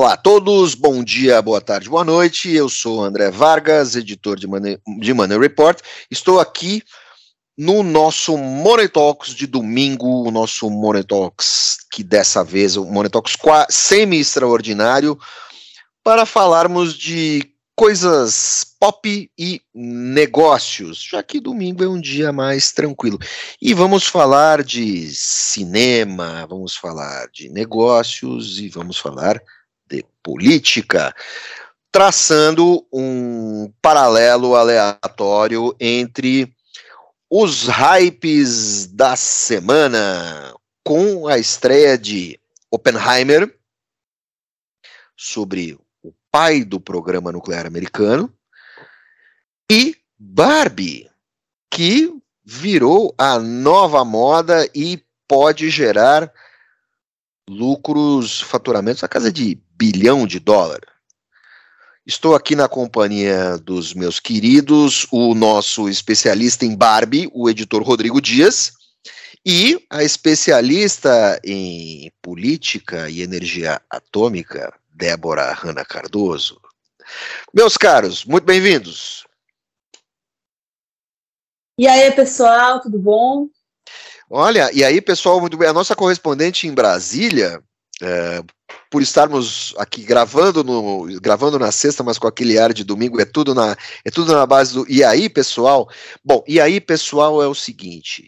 Olá a todos, bom dia, boa tarde, boa noite. Eu sou André Vargas, editor de Money, de Money Report. Estou aqui no nosso Money Talks de domingo, o nosso Money Talks, que dessa vez o Money Talks semi-extraordinário, para falarmos de coisas pop e negócios, já que domingo é um dia mais tranquilo. E vamos falar de cinema, vamos falar de negócios e vamos falar política, traçando um paralelo aleatório entre os hypes da semana, com a estreia de Oppenheimer, sobre o pai do programa nuclear americano, e Barbie, que virou a nova moda e pode gerar lucros, faturamentos a casa de bilhão de dólar. Estou aqui na companhia dos meus queridos, o nosso especialista em Barbie, o editor Rodrigo Dias, e a especialista em política e energia atômica, Débora Hanna Cardoso. Meus caros, muito bem-vindos. E aí, pessoal, tudo bom? Olha, e aí, pessoal, muito bem. A nossa correspondente em Brasília, é, por estarmos aqui gravando no gravando na sexta, mas com aquele ar de domingo, é tudo na é tudo na base do e aí, pessoal? Bom, e aí, pessoal, é o seguinte.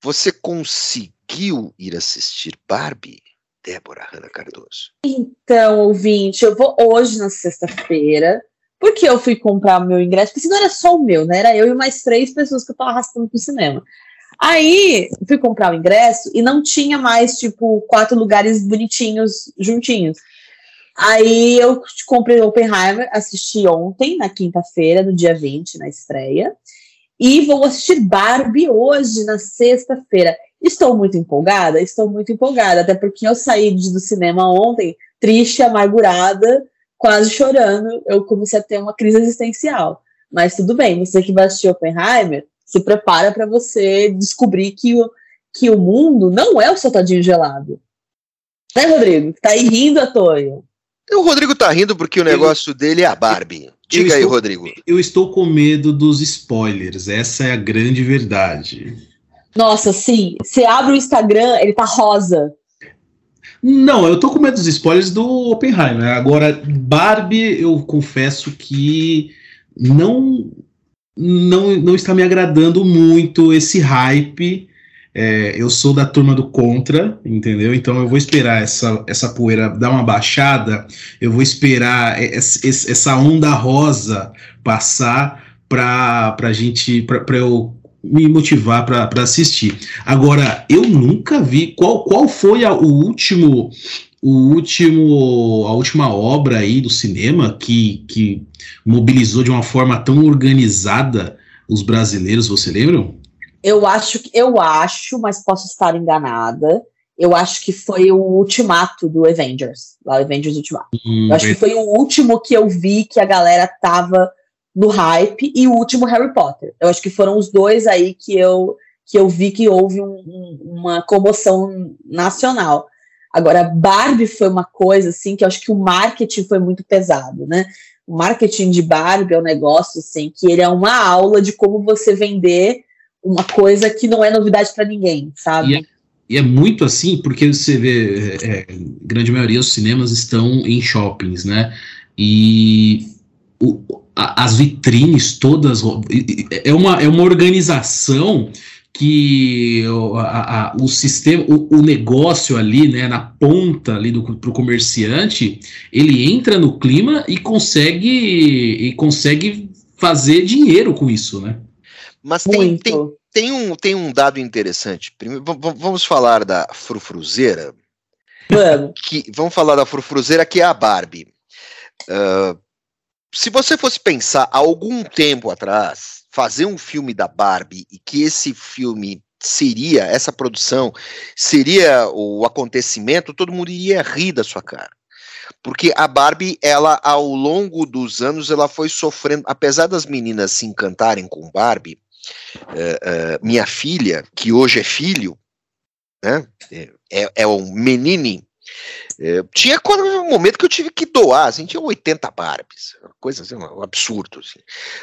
Você conseguiu ir assistir Barbie, Débora Hanna Cardoso? Então, ouvinte, eu vou hoje na sexta-feira, porque eu fui comprar o meu ingresso, porque se não era só o meu, né? Era eu e mais três pessoas que eu tava arrastando pro cinema. Aí fui comprar o ingresso e não tinha mais, tipo, quatro lugares bonitinhos juntinhos. Aí eu comprei o Oppenheimer, assisti ontem, na quinta-feira, no dia 20, na estreia. E vou assistir Barbie hoje, na sexta-feira. Estou muito empolgada? Estou muito empolgada, até porque eu saí do cinema ontem triste, amargurada, quase chorando. Eu comecei a ter uma crise existencial. Mas tudo bem, você que vai assistir Oppenheimer, se prepara para você descobrir que o, que o mundo não é o seu tadinho gelado. Né, Rodrigo? Tá aí rindo à toa. O Rodrigo tá rindo porque o negócio eu, dele é a Barbie. Diga aí, Rodrigo. Eu estou com medo dos spoilers, essa é a grande verdade. Nossa, sim. Você abre o Instagram, ele tá rosa. Não, eu tô com medo dos spoilers do Oppenheimer. Agora, Barbie, eu confesso que não não, não está me agradando muito esse hype. É, eu sou da turma do contra, entendeu? Então eu vou esperar essa, essa poeira dar uma baixada, eu vou esperar essa onda rosa passar para a gente, para eu me motivar para assistir. Agora, eu nunca vi qual, qual foi a, o último o último, a última obra aí do cinema que, que mobilizou de uma forma tão organizada os brasileiros, você lembra? Eu acho que eu acho, mas posso estar enganada. Eu acho que foi o ultimato do Avengers, lá o Avengers Ultimato. Hum, eu acho que foi o último que eu vi que a galera tava no hype e o último Harry Potter. Eu acho que foram os dois aí que eu que eu vi que houve um, um, uma comoção nacional. Agora, Barbie foi uma coisa assim que eu acho que o marketing foi muito pesado, né? O marketing de Barbie é um negócio assim que ele é uma aula de como você vender uma coisa que não é novidade para ninguém, sabe? E é, e é, muito assim porque você vê, é, é, grande maioria dos cinemas estão em shoppings, né? E o, a, as vitrines todas é uma, é uma organização que o, a, a, o sistema, o, o, negócio ali, né, na ponta ali do pro comerciante, ele entra no clima e consegue e consegue fazer dinheiro com isso, né? Mas tem, tem, tem, um, tem um dado interessante. Primeiro, vamos falar da frufruzeira. Vamos. Que, vamos falar da frufruzeira que é a Barbie. Uh, se você fosse pensar há algum tempo atrás, fazer um filme da Barbie e que esse filme seria, essa produção seria o acontecimento, todo mundo iria rir da sua cara. Porque a Barbie, ela, ao longo dos anos, ela foi sofrendo, apesar das meninas se encantarem com Barbie, uh, uh, minha filha, que hoje é filho, né, é, é um menine, É, tinha quando, um momento que eu tive que doar, assim, tinha 80 Barbies, coisa assim, um absurdo. Assim.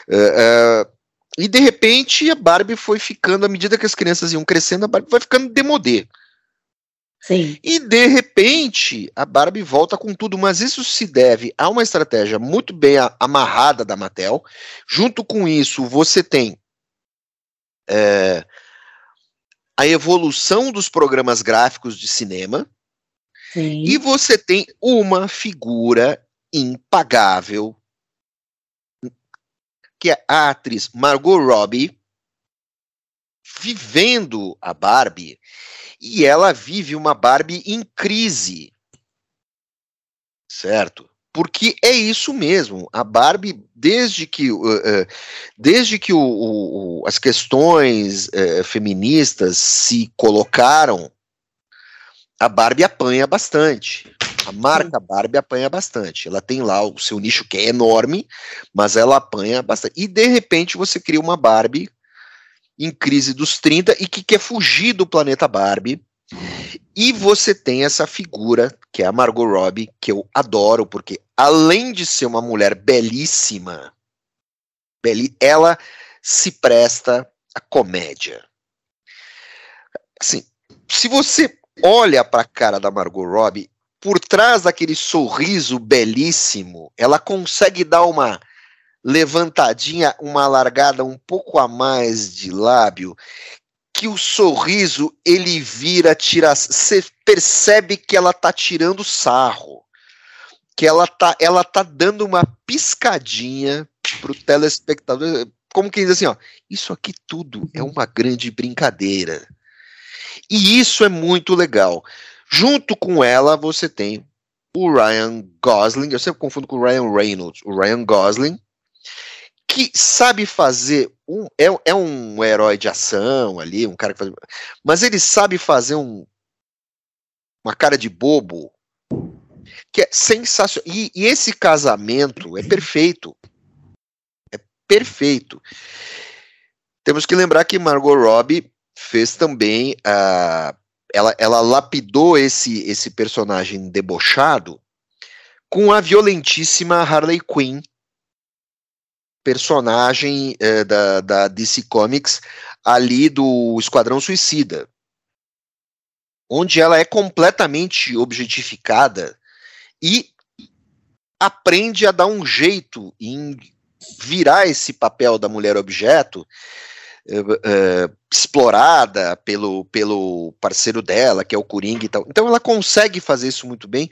É, é, e de repente a Barbie foi ficando, à medida que as crianças iam crescendo, a Barbie vai ficando demodê. Sim. E de repente a Barbie volta com tudo, mas isso se deve a uma estratégia muito bem amarrada da Mattel. Junto com isso, você tem é, a evolução dos programas gráficos de cinema. Sim. E você tem uma figura impagável, que é a atriz Margot Robbie, vivendo a Barbie e ela vive uma Barbie em crise. Certo? Porque é isso mesmo. A Barbie, desde que, uh, uh, desde que o, o, as questões uh, feministas se colocaram, a Barbie apanha bastante. A marca Barbie apanha bastante. Ela tem lá o seu nicho que é enorme, mas ela apanha bastante. E de repente você cria uma Barbie em crise dos 30 e que quer fugir do planeta Barbie. E você tem essa figura, que é a Margot Robbie, que eu adoro, porque além de ser uma mulher belíssima, ela se presta à comédia. Assim, se você olha para a cara da Margot Robbie, por trás daquele sorriso belíssimo, ela consegue dar uma levantadinha, uma largada um pouco a mais de lábio, que o sorriso ele vira tirar, você percebe que ela tá tirando sarro, que ela tá, ela tá dando uma piscadinha pro telespectador, como quem diz assim, ó, isso aqui tudo é uma grande brincadeira. E isso é muito legal. Junto com ela, você tem o Ryan Gosling, eu sempre confundo com o Ryan Reynolds, o Ryan Gosling, que sabe fazer um é, é um herói de ação ali, um cara que faz, mas ele sabe fazer um uma cara de bobo que é sensacional. E, e esse casamento é perfeito. É perfeito. Temos que lembrar que Margot Robbie fez também a uh, ela, ela lapidou esse esse personagem debochado com a violentíssima Harley Quinn personagem é, da, da DC Comics ali do Esquadrão Suicida, onde ela é completamente objetificada e aprende a dar um jeito em virar esse papel da mulher objeto é, explorada pelo, pelo parceiro dela, que é o Coringa e tal. Então ela consegue fazer isso muito bem.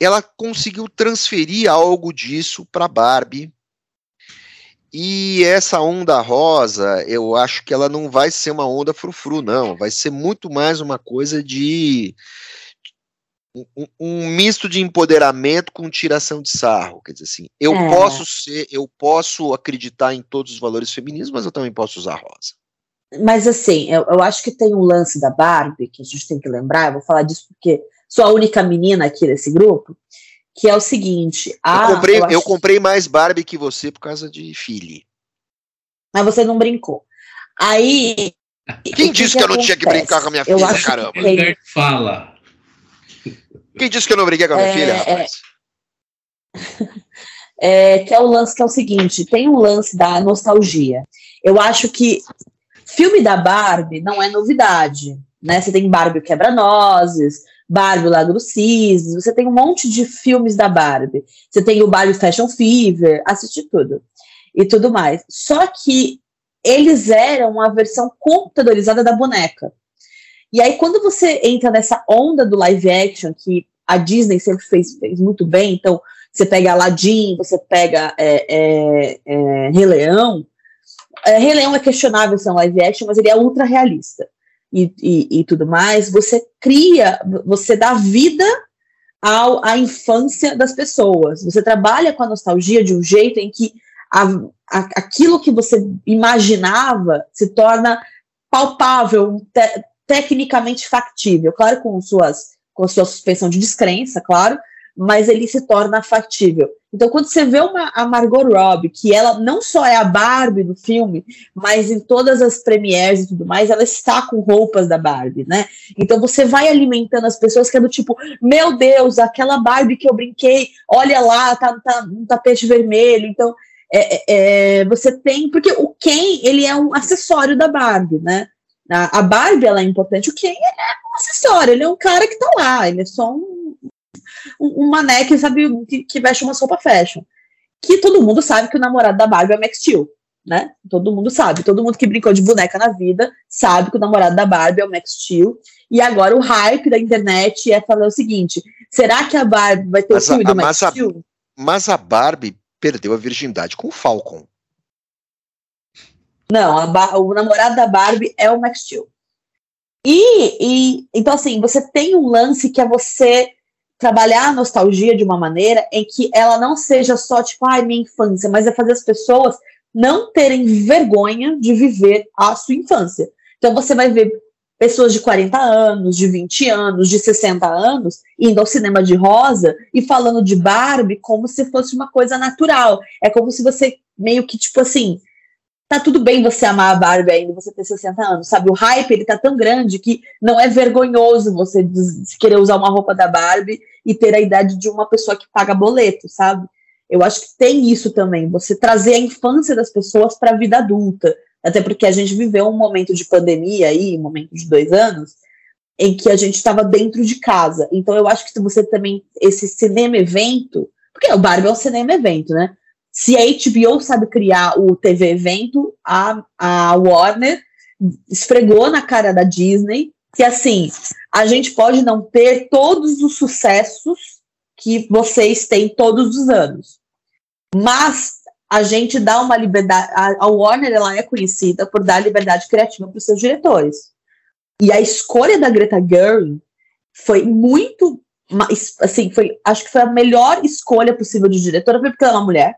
Ela conseguiu transferir algo disso para Barbie e essa onda rosa, eu acho que ela não vai ser uma onda frufru, não. Vai ser muito mais uma coisa de. Um, um misto de empoderamento com tiração de sarro. Quer dizer assim, eu é. posso ser, eu posso acreditar em todos os valores femininos, mas eu também posso usar rosa. Mas assim, eu, eu acho que tem um lance da Barbie que a gente tem que lembrar, eu vou falar disso porque sou a única menina aqui desse grupo que é o seguinte. A, eu comprei, eu, eu comprei mais Barbie que você por causa de Philly. Mas você não brincou. Aí. Quem disse que, que eu não tinha que brincar com a minha filha, caramba? Que Fala. Quem disse que eu não brinquei com a minha é, filha, rapaz? É, que é o lance que é o seguinte: tem um lance da nostalgia. Eu acho que filme da Barbie não é novidade. Né? Você tem Barbie Quebra-Nozes, Barbie, Lago dos Cisnes, você tem um monte de filmes da Barbie. Você tem o Barbie Fashion Fever, assisti tudo. E tudo mais. Só que eles eram a versão computadorizada da boneca. E aí, quando você entra nessa onda do live action, que a Disney sempre fez, fez muito bem, então você pega Aladdin, você pega é, é, é, Rei Leão. É, Rei Leão é questionável ser um live action, mas ele é ultra realista e, e, e tudo mais, você cria, você dá vida ao, à infância das pessoas. Você trabalha com a nostalgia de um jeito em que a, a, aquilo que você imaginava se torna palpável, te, tecnicamente factível, claro, com suas com sua suspensão de descrença, claro, mas ele se torna factível. Então, quando você vê uma, a Margot Robbie, que ela não só é a Barbie do filme, mas em todas as premieres e tudo mais, ela está com roupas da Barbie, né? Então, você vai alimentando as pessoas que é do tipo, meu Deus, aquela Barbie que eu brinquei, olha lá, tá, tá um tapete vermelho. Então, é, é, é, você tem. Porque o Ken, ele é um acessório da Barbie, né? A, a Barbie, ela é importante, o Ken é um acessório, ele é um cara que tá lá, ele é só um um, mané que sabe que, que veste uma roupa fashion. Que todo mundo sabe que o namorado da Barbie é o Max Steel, né? Todo mundo sabe. Todo mundo que brincou de boneca na vida sabe que o namorado da Barbie é o Max Steel. E agora o hype da internet é falar o seguinte: será que a Barbie vai ter mas o filme a, do Max mas Steel? A, mas a Barbie perdeu a virgindade com o Falcon. Não, o namorado da Barbie é o Max Steel. E, e então assim, você tem um lance que é você trabalhar a nostalgia de uma maneira em que ela não seja só tipo, ai, minha infância, mas é fazer as pessoas não terem vergonha de viver a sua infância. Então você vai ver pessoas de 40 anos, de 20 anos, de 60 anos, indo ao cinema de rosa e falando de Barbie como se fosse uma coisa natural. É como se você meio que, tipo assim, tá tudo bem você amar a Barbie ainda, você ter 60 anos, sabe? O hype, ele tá tão grande que não é vergonhoso você querer usar uma roupa da Barbie e ter a idade de uma pessoa que paga boleto, sabe? Eu acho que tem isso também, você trazer a infância das pessoas para a vida adulta, até porque a gente viveu um momento de pandemia aí, um momento de dois anos, em que a gente estava dentro de casa. Então eu acho que você também, esse cinema evento, porque o Barbie é um cinema evento, né? Se a HBO sabe criar o TV evento, a, a Warner esfregou na cara da Disney que assim, a gente pode não ter todos os sucessos que vocês têm todos os anos. Mas a gente dá uma liberdade. A Warner ela é conhecida por dar liberdade criativa para os seus diretores. E a escolha da Greta Gerwig foi muito assim, foi, acho que foi a melhor escolha possível de diretora, porque ela é uma mulher.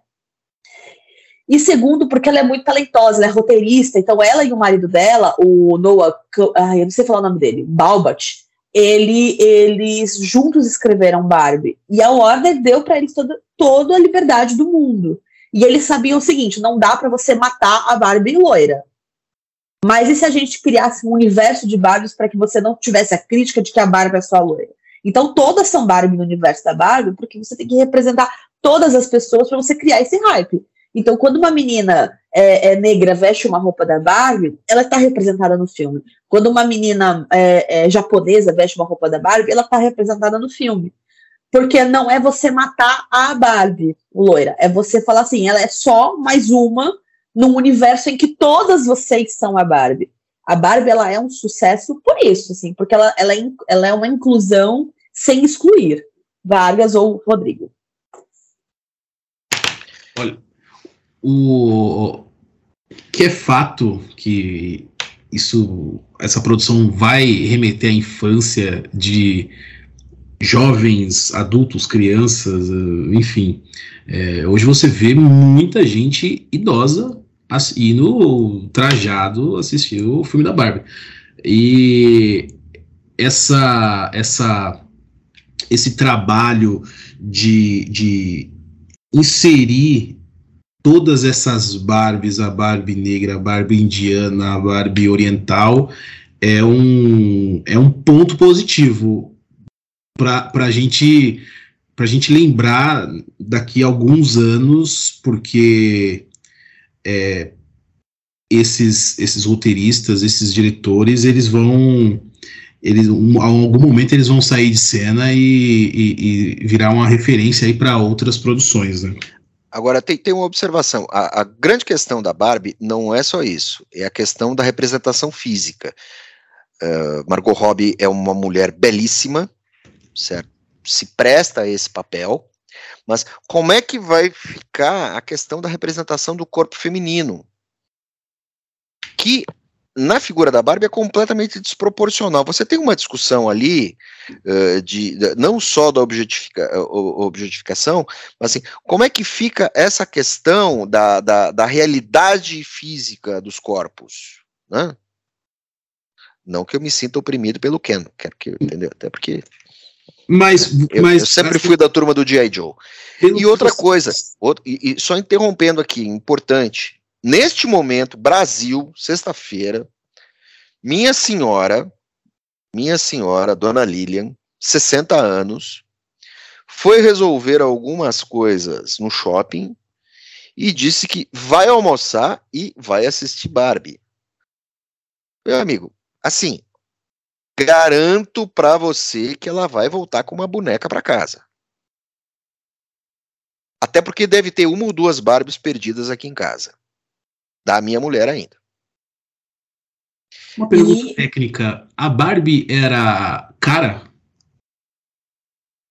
E segundo, porque ela é muito talentosa, ela é roteirista, então ela e o marido dela, o Noah, ai, eu não sei falar o nome dele, Balbat, ele, eles juntos escreveram Barbie. E a Warner deu para eles toda, toda a liberdade do mundo. E eles sabiam o seguinte: não dá para você matar a Barbie loira. Mas e se a gente criasse um universo de Barbies para que você não tivesse a crítica de que a Barbie é só loira? Então todas são Barbie no universo da Barbie, porque você tem que representar todas as pessoas para você criar esse hype. Então, quando uma menina é, é, negra veste uma roupa da Barbie, ela está representada no filme. Quando uma menina é, é japonesa veste uma roupa da Barbie, ela está representada no filme. Porque não é você matar a Barbie, loira. É você falar assim, ela é só mais uma num universo em que todas vocês são a Barbie. A Barbie, ela é um sucesso por isso, assim, porque ela, ela, é, ela é uma inclusão sem excluir Vargas ou Rodrigo. Olha, o que é fato que isso, essa produção vai remeter à infância de jovens, adultos, crianças, eh, enfim. É, hoje você vê muita gente idosa indo trajado assistir o filme da Barbie. E essa, essa, esse trabalho de, de inserir todas essas Barbies, a Barbie negra, a Barbie indiana, a Barbie oriental, é um, é um ponto positivo para a gente para a gente lembrar daqui a alguns anos, porque é, esses, esses roteiristas, esses diretores, eles vão eles, um, algum momento eles vão sair de cena e, e, e virar uma referência aí para outras produções, né? Agora, tem, tem uma observação. A, a, grande questão da Barbie não é só isso, é a questão da representação física. Uh, Margot Robbie é uma mulher belíssima, certo? Se presta a esse papel, mas como é que vai ficar a questão da representação do corpo feminino? Que na figura da Barbie é completamente desproporcional. Você tem uma discussão ali uh, de, de, não só da objetifica, objetificação, mas assim, como é que fica essa questão da, da, da realidade física dos corpos, né? Não que eu me sinta oprimido pelo Ken, quero que entendeu? Até porque Mas, Eu, mas eu sempre assim, fui da turma do G.I. Joe. E outra coisa, outro- e, e só interrompendo aqui, importante. Neste momento, Brasil, sexta-feira, minha senhora, minha senhora, dona Lilian, 60 anos, foi resolver algumas coisas no shopping e disse que vai almoçar e vai assistir Barbie. Meu amigo, assim, garanto pra você que ela vai voltar com uma boneca pra casa. Até porque deve ter uma ou duas Barbies perdidas aqui em casa. Da minha mulher ainda. Uma pergunta E- técnica. A Barbie era cara?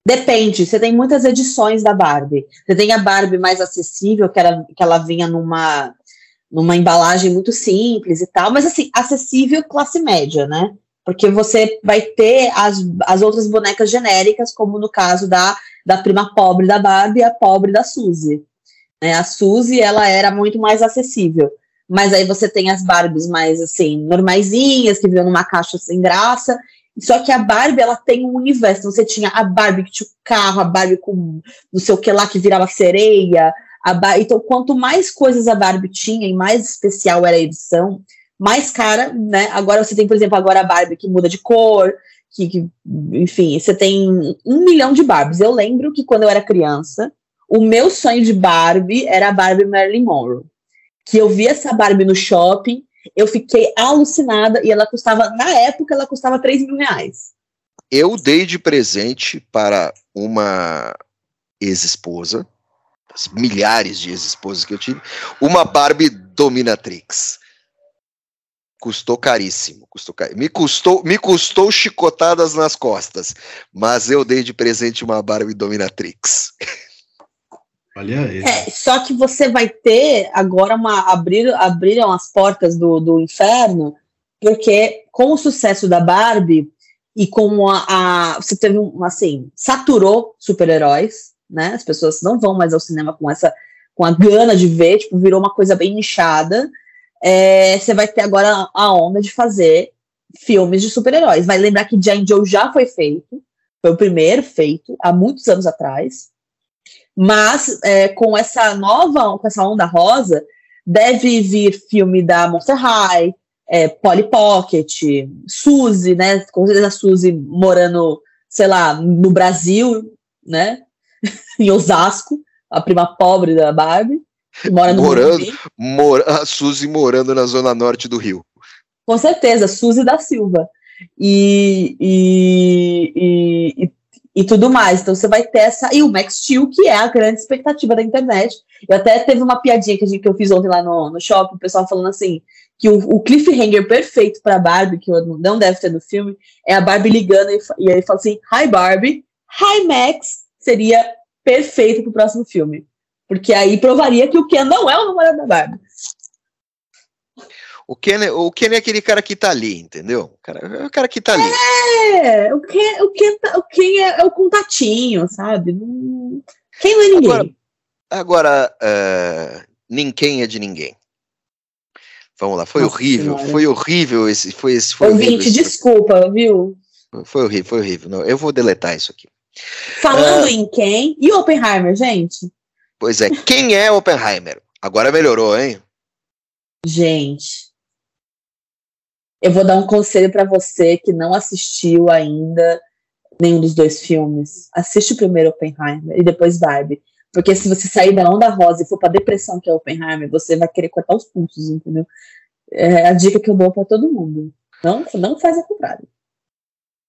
Depende, você tem muitas edições da Barbie. Você tem a Barbie mais acessível, que, era, que ela vinha numa, numa embalagem muito simples e tal, mas assim, acessível classe média, né? Porque você vai ter as, as outras bonecas genéricas, como no caso da, da prima pobre da Barbie e a pobre da Suzy. Né? A Suzy, ela era muito mais acessível. Mas aí você tem as Barbies mais, assim, normaisinhas, que vinham numa caixa sem graça, só que a Barbie, ela tem um universo. Você tinha a Barbie que tinha o carro, a Barbie com não sei o que lá que virava sereia. A Então, quanto mais coisas a Barbie tinha e mais especial era a edição, mais cara, né? Agora você tem, por exemplo, agora a Barbie que muda de cor, que, que- enfim, você tem um milhão de Barbies. Eu lembro que quando eu era criança, o meu sonho de Barbie era a Barbie Marilyn Monroe. Que eu vi essa Barbie no shopping, eu fiquei alucinada e ela custava, na época, ela custava 3 mil reais. Eu dei de presente para uma ex-esposa, milhares de ex-esposas que eu tive, uma Barbie Dominatrix. Custou caríssimo, custou cari- me custou, me custou chicotadas nas costas, mas eu dei de presente uma Barbie Dominatrix. Olha aí. É, só que você vai ter agora uma. Abrir, abriram as portas do, do inferno, porque com o sucesso da Barbie e com a. a- você teve um. Assim, saturou super-heróis, né? As pessoas não vão mais ao cinema com essa. com a gana de ver, tipo, virou uma coisa bem nichada. É, você vai ter agora a onda de fazer filmes de super-heróis. Vai lembrar que Jane Joe já foi feito, foi o primeiro feito, há muitos anos atrás. Mas é, com essa nova, com essa onda rosa, deve vir filme da Monster High, é, Polly Pocket, Suzy, né? Com certeza a Suzy morando, sei lá, no Brasil, né? em Osasco, a prima pobre da Barbie, mora no Morando. Morumbi. Mor a Suzy morando na zona norte do Rio. Com certeza, Suzy da Silva. E, e, e, e, e tudo mais. Então você vai ter essa. E o Max Steel, que é a grande expectativa da internet. Eu até teve uma piadinha que, gente, que eu fiz ontem lá no, no shopping, o pessoal falando assim: que o, o cliffhanger perfeito para Barbie, que não deve ter no filme, é a Barbie ligando e, e aí fala assim: Hi Barbie, Hi Max, seria perfeito pro próximo filme. Porque aí provaria que o Ken não é o namorado da Barbie. O Ken, é- o Ken é aquele cara que tá ali, entendeu? O cara, é o cara que tá ali. É, o Ken, o Ken, tá- o Ken é, é o contatinho, sabe? Quem não é ninguém? Agora- Agora, é, ninguém é de ninguém. Vamos lá, foi Nossa horrível, Senhora. foi horrível esse, foi esse, foi horrível Ouvinte, esse- desculpa, viu? Foi horrível, foi horrível. Não, eu vou deletar isso aqui. Falando em quem? E Oppenheimer, gente? Pois é, quem é Oppenheimer? Agora melhorou, hein? Gente. Eu vou dar um conselho pra você que não assistiu ainda nenhum dos dois filmes. Assiste o primeiro Oppenheimer e depois Barbie. Porque se você sair da onda rosa e for pra depressão que é Oppenheimer, você vai querer cortar os pulsos, entendeu? É a dica que eu dou pra todo mundo. Não, não faz ao contrário.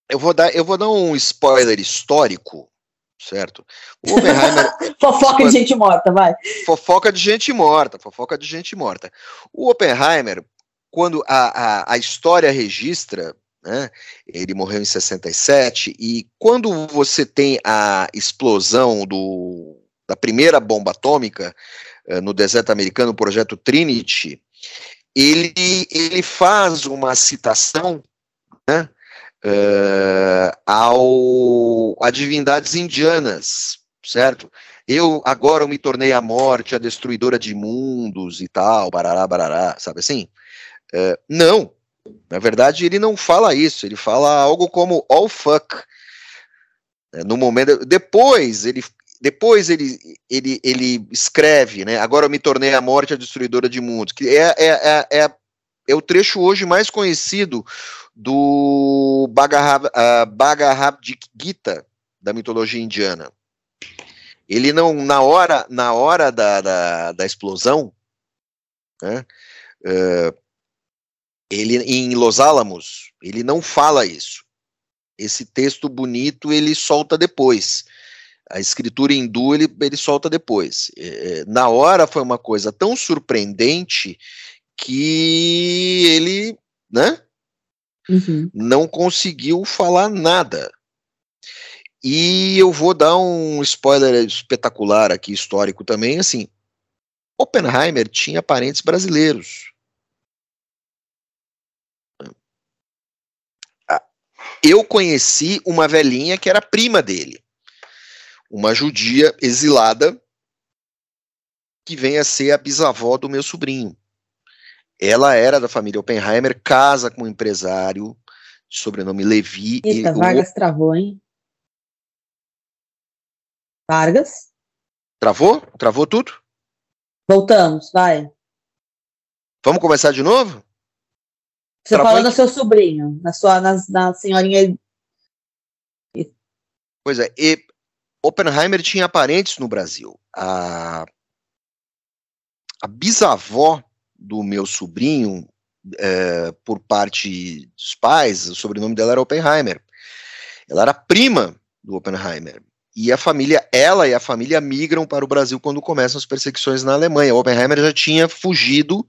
Eu vou dar, eu vou dar um spoiler histórico, certo? O Oppenheimer, Fofoca de gente morta, vai. fofoca de gente morta, fofoca de gente morta. O Oppenheimer, quando a, a, a história registra, né, ele morreu em 67, e quando você tem a explosão do, da primeira bomba atômica eh, no deserto americano, o projeto Trinity, ele, ele faz uma citação né, eh, ao, a divindades indianas, certo? Eu agora me tornei a morte, a destruidora de mundos e tal, barará, barará, sabe assim? Eh, não, na verdade ele não fala isso, ele fala algo como all fuck. É, no momento, depois ele, depois ele, ele, ele escreve, né? Agora eu me tornei a morte a destruidora de mundos, que é, é, é, é, é o trecho hoje mais conhecido do Bhagavad, uh, Bhagavad Gita da mitologia indiana. Ele não, na hora, na hora da, da, da explosão, né, uh, ele em Los Alamos, ele não fala isso. Esse texto bonito ele solta depois. A escritura hindu ele, ele solta depois. É, é, na hora foi uma coisa tão surpreendente que ele, né, uhum. não conseguiu falar nada. E eu vou dar um spoiler espetacular aqui, histórico também, assim, Oppenheimer tinha parentes brasileiros. Eu conheci uma velhinha que era prima dele, uma judia exilada que vem a ser a bisavó do meu sobrinho. Ela era da família Oppenheimer, casa com um empresário, sobrenome Levi. Eita, Vargas o... travou, hein? Vargas? Travou? Travou tudo? Voltamos, vai. Vamos começar de novo? Você falou do seu sobrinho, na sua, na, na senhorinha. Pois é, e Oppenheimer tinha parentes no Brasil. A, a bisavó do meu sobrinho, é, por parte dos pais, o sobrenome dela era Oppenheimer. Ela era prima do Oppenheimer. E a família, ela e a família migram para o Brasil quando começam as perseguições na Alemanha. O Oppenheimer já tinha fugido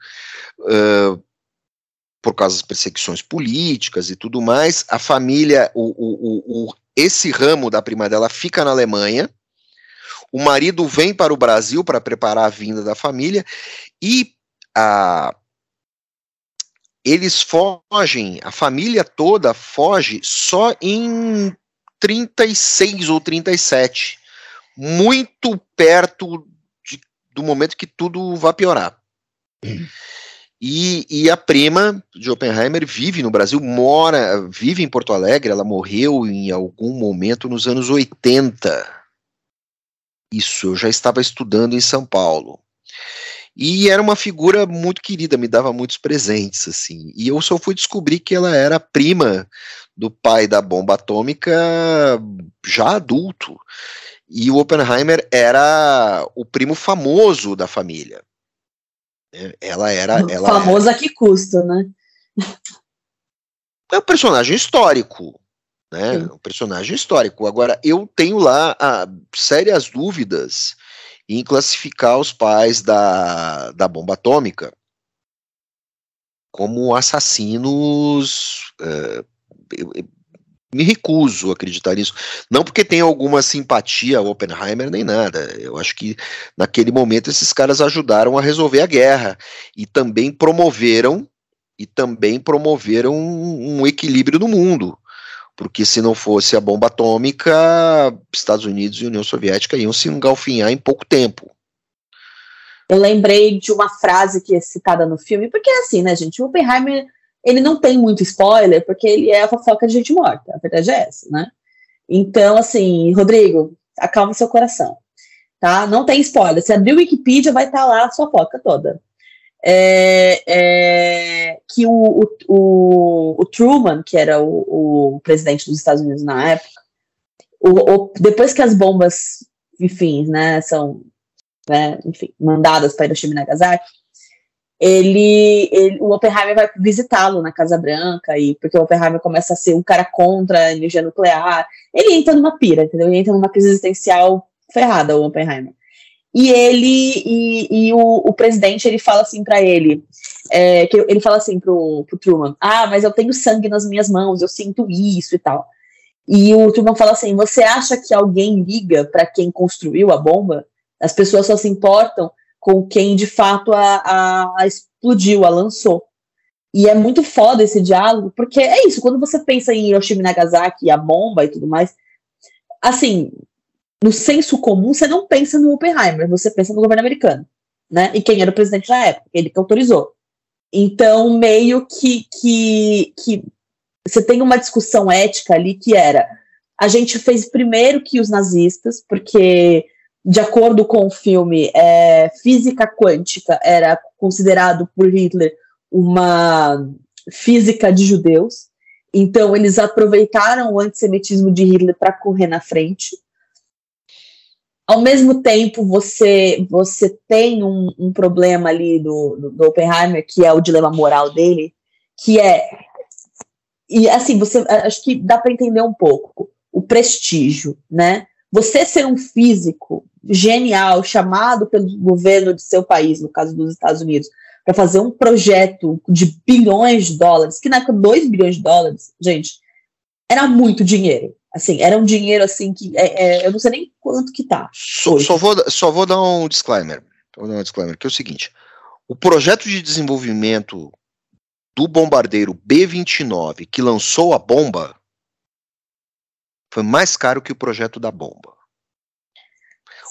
uh, por causa das perseguições políticas e tudo mais. A família, o, o, o, esse ramo da prima dela fica na Alemanha. O marido vem para o Brasil para preparar a vinda da família e a, eles fogem, a família toda foge só em 36 ou 37, muito perto de, do momento que tudo vai piorar. E, e, a prima de Oppenheimer vive no Brasil, mora, vive em Porto Alegre, ela morreu em algum momento nos anos 80. Isso, eu já estava estudando em São Paulo. E era uma figura muito querida, me dava muitos presentes, assim. E eu só fui descobrir que ela era prima do pai da bomba atômica já adulto. E o Oppenheimer era o primo famoso da família. É, ela era. Ela famoso era... que custa, né? É um personagem histórico. Né? Um personagem histórico. Agora, eu tenho lá ah, sérias dúvidas em classificar os pais da, da bomba atômica como assassinos. Uh, eu, eu me recuso a acreditar nisso. Não porque tenha alguma simpatia ao Oppenheimer nem nada. Eu acho que naquele momento esses caras ajudaram a resolver a guerra e também promoveram e também promoveram um, um equilíbrio no mundo porque se não fosse a bomba atômica, Estados Unidos e União Soviética iam se engalfinhar em pouco tempo. Eu lembrei de uma frase que é citada no filme, porque é assim, né, gente? O Oppenheimer, ele não tem muito spoiler, porque ele é a fofoca de gente morta, a verdade é essa, né? Então, assim, Rodrigo, acalma seu coração, tá? Não tem spoiler. Se abrir o Wikipedia, vai estar tá lá a sua fofoca toda é, é, que o, o, o, Truman, que era o, o, presidente dos Estados Unidos na época, o, depois que as bombas, enfim, né, são né, enfim, mandadas para Hiroshima e Nagasaki, ele, ele, o Oppenheimer vai visitá-lo na Casa Branca, e porque o Oppenheimer começa a ser um cara contra a energia nuclear, ele entra numa pira, entendeu? Ele entra numa crise existencial ferrada, o Oppenheimer. E ele e, e o, o, presidente ele fala assim para ele, é, que ele fala assim pro, pro Truman, ah, mas eu tenho sangue nas minhas mãos, eu sinto isso e tal. E o Truman fala assim: você acha que alguém liga para quem construiu a bomba? As pessoas só se importam com quem de fato a, a, a explodiu, a lançou. E é muito foda esse diálogo, porque é isso, quando você pensa em Hiroshima e Nagasaki, a bomba e tudo mais, assim, no senso comum, você não pensa no Oppenheimer, você pensa no governo americano, né? E quem era o presidente na época, ele que autorizou. Então, meio que, que, que você tem uma discussão ética ali que era A gente fez primeiro que os nazistas, porque, de acordo com o filme, é, física quântica era considerado por Hitler uma física de judeus. Então, eles aproveitaram o antissemitismo de Hitler para correr na frente. Ao mesmo tempo, você você tem um, um problema ali do, do, do Oppenheimer, que é o dilema moral dele, que é. E assim, você acho que dá para entender um pouco o prestígio, né? Você ser um físico genial, chamado pelo governo de seu país, no caso dos Estados Unidos, para fazer um projeto de bilhões de dólares, que na época 2 bilhões de dólares, gente, era muito dinheiro. Assim, era um dinheiro assim que é, é, eu não sei nem quanto que tá. Só, só, vou, só vou dar um disclaimer. Vou dar um disclaimer, que é o seguinte: o projeto de desenvolvimento do bombardeiro B-29 que lançou a bomba foi mais caro que o projeto da bomba.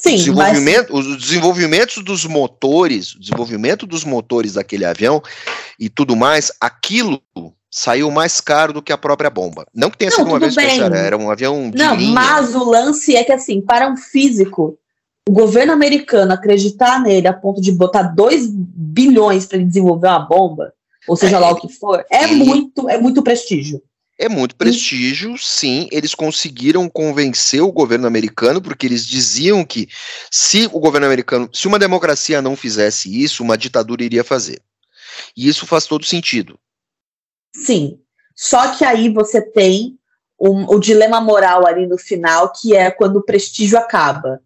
Sim, o desenvolvimento, mas... Os desenvolvimentos dos motores, o desenvolvimento dos motores daquele avião e tudo mais, aquilo saiu mais caro do que a própria bomba. Não que tenha não, sido uma vez que era um avião de Não, linha. mas o lance é que assim, para um físico, o governo americano acreditar nele a ponto de botar 2 bilhões para ele desenvolver uma bomba, ou seja é, lá o que for, é muito, é muito prestígio. É muito prestígio, sim. Eles conseguiram convencer o governo americano, porque eles diziam que se o governo americano, se uma democracia não fizesse isso, uma ditadura iria fazer. E isso faz todo sentido. Sim. Só que aí você tem um, o dilema moral ali no final, que é quando o prestígio acaba.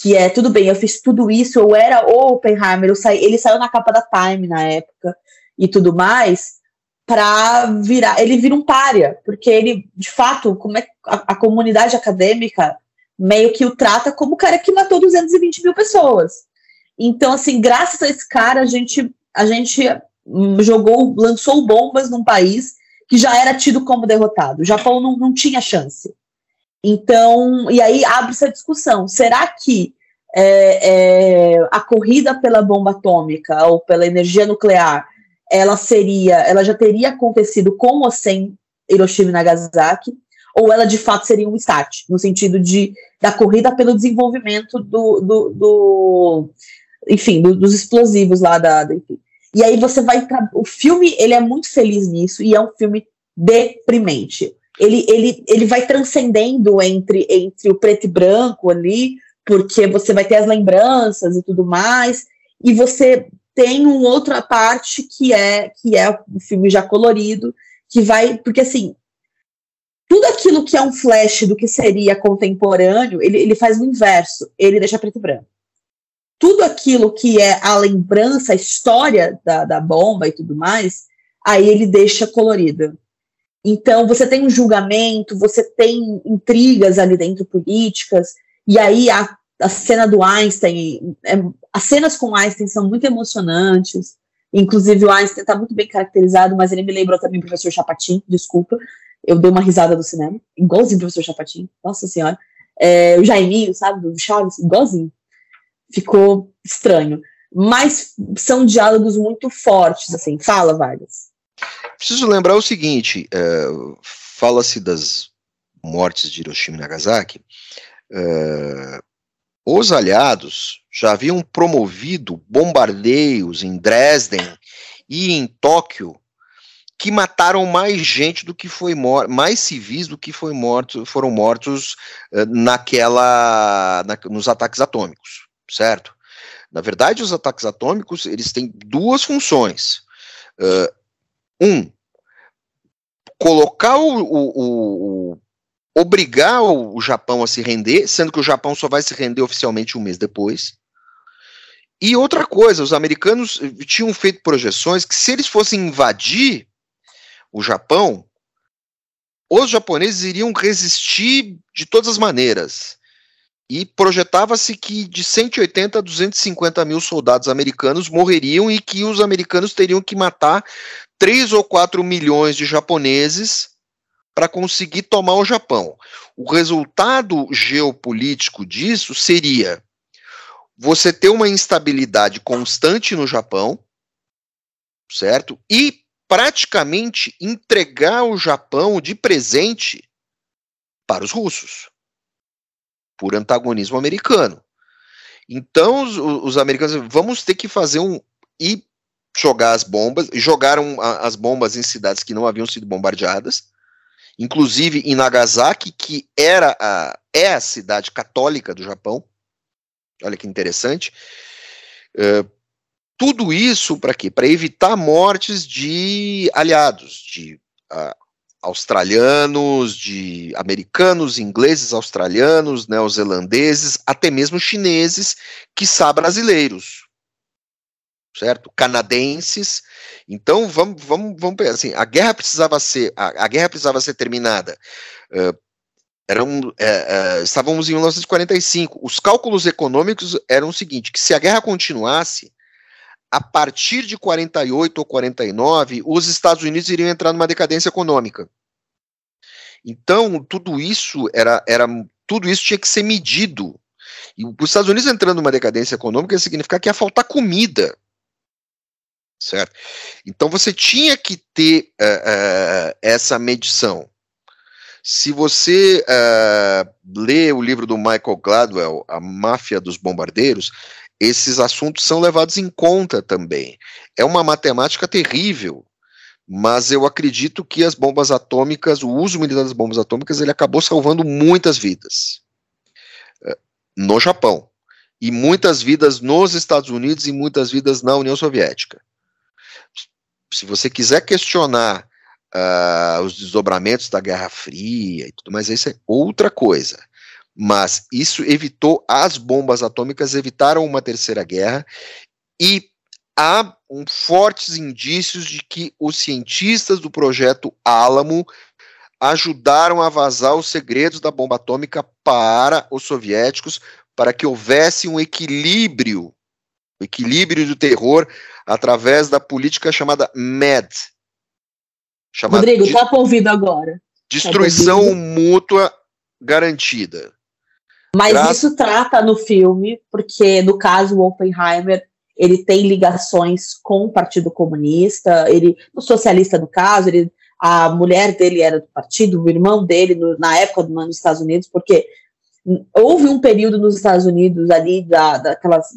Que é, tudo bem, eu fiz tudo isso, eu era o Oppenheimer, saí, ele saiu na capa da Time na época e tudo mais, para virar, ele vira um párea, porque ele, de fato, como é a, a, comunidade acadêmica meio que o trata como o cara que matou 220 mil pessoas. Então, assim, graças a esse cara, a gente, a gente jogou, lançou bombas num país que já era tido como derrotado. O Japão não, não tinha chance. Então, e aí abre essa discussão: será que é, é, a corrida pela bomba atômica ou pela energia nuclear ela seria, ela já teria acontecido com ou sem Hiroshima e Nagasaki, ou ela de fato seria um start, no sentido de da corrida pelo desenvolvimento do, do, do enfim, do, dos explosivos lá da, da. E aí você vai o filme, ele é muito feliz nisso e é um filme deprimente. Ele, ele, ele vai transcendendo entre, entre o preto e branco ali, porque você vai ter as lembranças e tudo mais, e você tem uma outra parte que é que é o filme já colorido, que vai, porque assim, tudo aquilo que é um flash do que seria contemporâneo, ele, ele faz o inverso, ele deixa preto e branco. Tudo aquilo que é a lembrança, a história da, da bomba e tudo mais, aí ele deixa colorido. Então, você tem um julgamento, você tem intrigas ali dentro políticas, e aí a a cena do Einstein, é, as cenas com Einstein são muito emocionantes. Inclusive, o Einstein está muito bem caracterizado, mas ele me lembrou também o professor Chapatin, desculpa. Eu dei uma risada do cinema, igualzinho o professor Chapatin, nossa senhora. É, o Jaiminho, sabe, do Chaves, igualzinho. Ficou estranho. Mas são diálogos muito fortes, assim. Fala, Vargas. Preciso lembrar o seguinte: é, fala-se das mortes de Hiroshima e Nagasaki. É, os aliados já haviam promovido bombardeios em Dresden e em Tóquio que mataram mais gente do que foi mais civis do que foi morto, foram mortos uh, naquela, na, nos ataques atômicos, certo? Na verdade, os ataques atômicos eles têm duas funções. Uh, um, colocar o, o, o, obrigar o, Japão a se render, sendo que o Japão só vai se render oficialmente um mês depois. E outra coisa, os americanos tinham feito projeções que se eles fossem invadir o Japão, os japoneses iriam resistir de todas as maneiras. E projetava-se que de 180 a 250 mil soldados americanos morreriam e que os americanos teriam que matar 3 ou 4 milhões de japoneses para conseguir tomar o Japão. O resultado geopolítico disso seria você ter uma instabilidade constante no Japão, certo? E praticamente entregar o Japão de presente para os russos, por antagonismo americano. Então os, os americanos vamos ter que fazer um e jogar as bombas, jogaram as bombas em cidades que não haviam sido bombardeadas, inclusive em Nagasaki, que era a, é a cidade católica do Japão. Olha que interessante. Uh, tudo isso para quê? Para evitar mortes de aliados, de uh, australianos, de americanos, ingleses, australianos, neozelandeses, até mesmo chineses, que são brasileiros, certo? Canadenses. Então vamos, vamos, vamos pensar assim, a guerra precisava ser, a, a guerra precisava ser terminada. Uh, eram, é, é, estávamos em 1945. Os cálculos econômicos eram o seguinte: que se a guerra continuasse, a partir de 48 ou 49, os Estados Unidos iriam entrar numa decadência econômica. Então, tudo isso era, era tudo isso tinha que ser medido. E os Estados Unidos entrando numa decadência econômica significa que ia faltar comida. Certo? Então você tinha que ter uh, uh, essa medição. Se você uh, lê o livro do Michael Gladwell, A Máfia dos Bombardeiros, esses assuntos são levados em conta também. É uma matemática terrível, mas eu acredito que as bombas atômicas, o uso militar das bombas atômicas, ele acabou salvando muitas vidas no Japão e muitas vidas nos Estados Unidos e muitas vidas na União Soviética. Se você quiser questionar uh, os desdobramentos da Guerra Fria e tudo mais, isso é outra coisa. Mas isso evitou, as bombas atômicas evitaram uma terceira guerra e há um, fortes indícios de que os cientistas do projeto Álamo ajudaram a vazar os segredos da bomba atômica para os soviéticos, para que houvesse um equilíbrio, o equilíbrio do terror através da política chamada MED. Chamada Rodrigo, de, tá ouvido agora. Destruição tá mútua garantida. Mas isso trata no filme, porque no caso o Oppenheimer ele tem ligações com o Partido Comunista, ele, o socialista no caso, ele, a mulher dele era do partido, o irmão dele no, na época nos Estados Unidos, porque houve um período nos Estados Unidos ali da, daquelas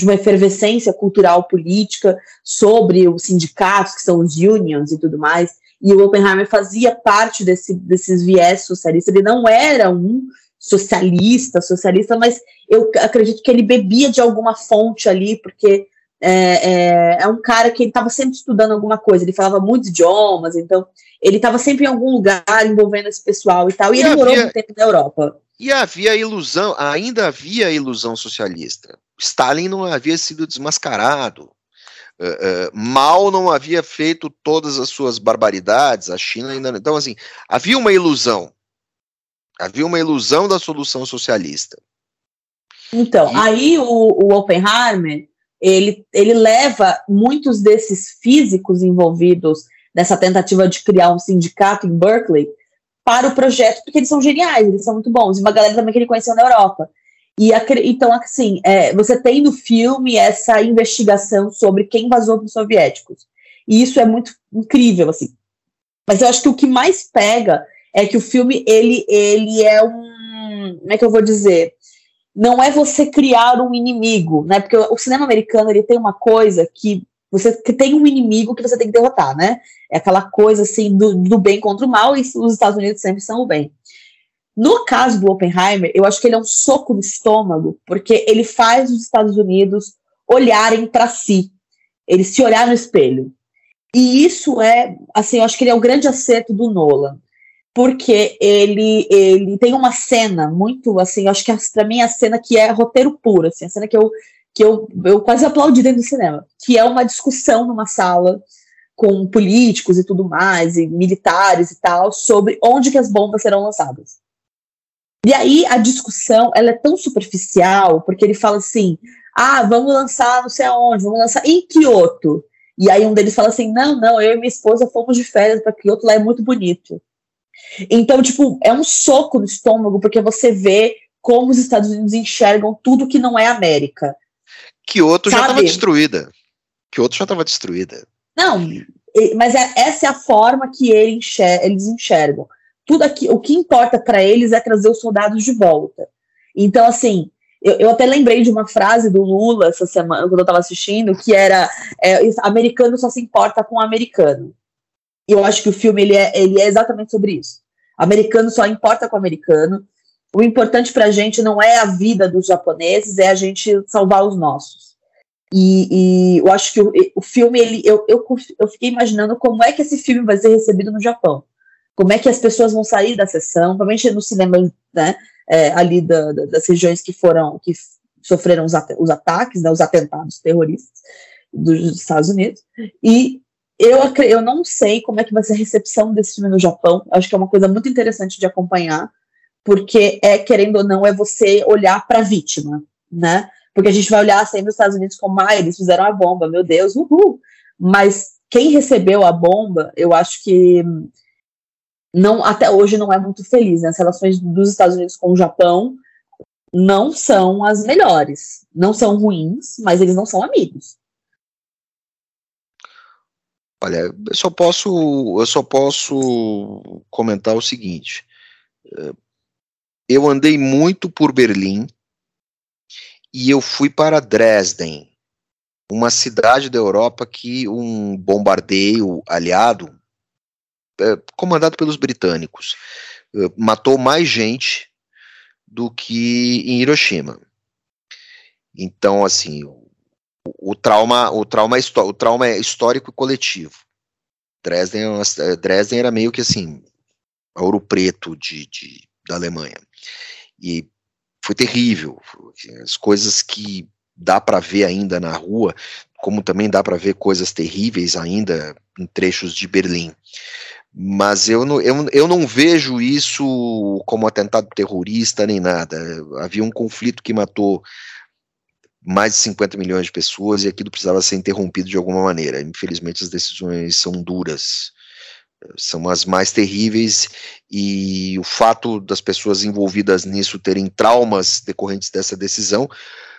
de uma efervescência cultural política sobre os sindicatos, que são os unions e tudo mais, e o Oppenheimer fazia parte desse, desses viés socialistas, ele não era um socialista, socialista, mas eu acredito que ele bebia de alguma fonte ali, porque é, é, é um cara que ele estava sempre estudando alguma coisa, ele falava muitos idiomas, então ele estava sempre em algum lugar envolvendo esse pessoal e tal, e, e ele havia, morou muito tempo na Europa. E havia ilusão, ainda havia ilusão socialista. Stalin não havia sido desmascarado. Uh, uh, Mao não havia feito todas as suas barbaridades, a China ainda não. Então, assim, havia uma ilusão. Havia uma ilusão da solução socialista. Então, e... aí o, o Oppenheimer, ele, ele leva muitos desses físicos envolvidos nessa tentativa de criar um sindicato em Berkeley para o projeto, porque eles são geniais, eles são muito bons. E uma galera também que ele conheceu na Europa. E então, assim, é, você tem no filme essa investigação sobre quem vazou para os soviéticos. E isso é muito incrível, assim. Mas eu acho que o que mais pega é que o filme ele ele é um como é que eu vou dizer não é você criar um inimigo né porque o cinema americano ele tem uma coisa que você que tem um inimigo que você tem que derrotar né é aquela coisa assim do, do bem contra o mal e os Estados Unidos sempre são o bem no caso do Oppenheimer eu acho que ele é um soco no estômago porque ele faz os Estados Unidos olharem para si ele se olhar no espelho e isso é assim eu acho que ele é o grande acerto do Nolan porque ele ele tem uma cena muito assim, acho que para mim é a cena que é roteiro puro, assim, a cena que eu que eu, eu quase aplaudi dentro do cinema, que é uma discussão numa sala com políticos e tudo mais, e militares e tal, sobre onde que as bombas serão lançadas. E aí a discussão, ela é tão superficial, porque ele fala assim, ah, vamos lançar não sei aonde, vamos lançar em Kyoto. E aí um deles fala assim, não, não, eu e minha esposa fomos de férias para Kyoto, lá é muito bonito. Então, tipo, é um soco no estômago, porque você vê como os Estados Unidos enxergam tudo que não é América. Kyoto já estava destruída. Kyoto já estava destruída. Não, mas é, essa é a forma que ele eles enxergam. Tudo aqui, o que importa para eles é trazer os soldados de volta. Então, assim, eu, eu, até lembrei de uma frase do Lula essa semana, quando eu estava assistindo, que era é, americano só se importa com o americano. E eu acho que o filme ele é, ele é exatamente sobre isso. Americano só importa com o americano. O importante para a gente não é a vida dos japoneses, é a gente salvar os nossos. E, e eu acho que o, o filme, ele, eu, eu, eu fiquei imaginando como é que esse filme vai ser recebido no Japão. Como é que as pessoas vão sair da sessão, provavelmente no cinema, né, é, ali da, da, das regiões que foram, que sofreram os, at os ataques, né, os atentados terroristas dos Estados Unidos. E eu, eu não sei como é que vai ser a recepção desse filme no Japão. Acho que é uma coisa muito interessante de acompanhar, porque é, querendo ou não, é você olhar para a vítima, né? Porque a gente vai olhar sempre os Estados Unidos como, ah, eles fizeram a bomba, meu Deus, uhul. Mas quem recebeu a bomba, eu acho que não até hoje não é muito feliz. Né? As relações dos Estados Unidos com o Japão não são as melhores. Não são ruins, mas eles não são amigos. Olha, eu só posso, eu só posso comentar o seguinte. Eu andei muito por Berlim e eu fui para Dresden, uma cidade da Europa que um bombardeio aliado, é, comandado pelos britânicos, é, matou mais gente do que em Hiroshima. Então, assim, o, o trauma, o trauma, o trauma é histórico e coletivo. Dresden, é Dresden era meio que assim, ouro preto de, de, da Alemanha. E foi terrível. As coisas que dá para ver ainda na rua, como também dá para ver coisas terríveis ainda em trechos de Berlim. Mas eu não, eu, eu não vejo isso como atentado terrorista nem nada. Havia um conflito que matou mais de 50 milhões de pessoas e aquilo precisava ser interrompido de alguma maneira. Infelizmente, as decisões são duras são as mais terríveis e o fato das pessoas envolvidas nisso terem traumas decorrentes dessa decisão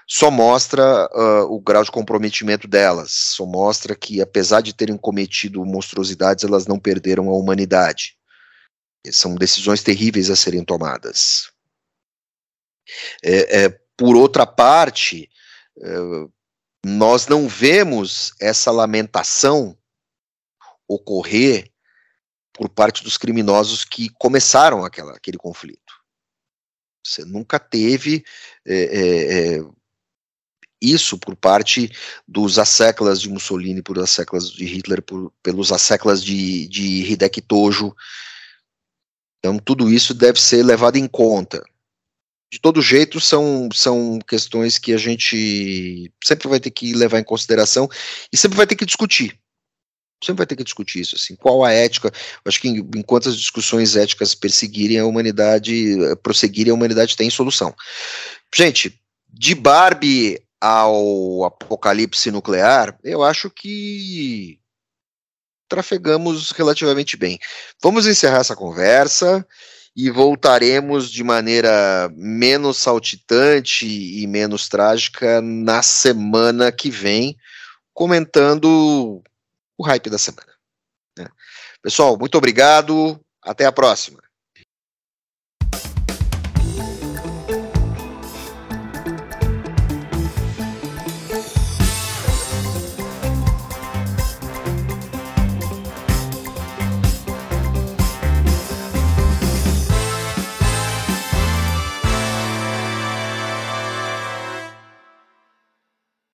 só mostra uh, o grau de comprometimento delas, só mostra que apesar de terem cometido monstruosidades, elas não perderam a humanidade. São decisões terríveis a serem tomadas. É, é, por outra parte, é, nós não vemos essa lamentação ocorrer por parte dos criminosos que começaram aquela, aquele conflito. Você nunca teve é, é, isso por parte dos asseclas de Mussolini, por asseclas de Hitler, por, pelos asseclas de, de Hideki Tojo. Então, tudo isso deve ser levado em conta. De todo jeito, são, são questões que a gente sempre vai ter que levar em consideração e sempre vai ter que discutir sempre vai ter que discutir isso, assim, qual a ética, acho que enquanto as discussões éticas perseguirem a humanidade, eh, prosseguirem, a humanidade tem solução. Gente, de Barbie ao apocalipse nuclear, eu acho que trafegamos relativamente bem. Vamos encerrar essa conversa e voltaremos de maneira menos saltitante e menos trágica na semana que vem, comentando o hype da semana. Né? Pessoal, muito obrigado. Até a próxima.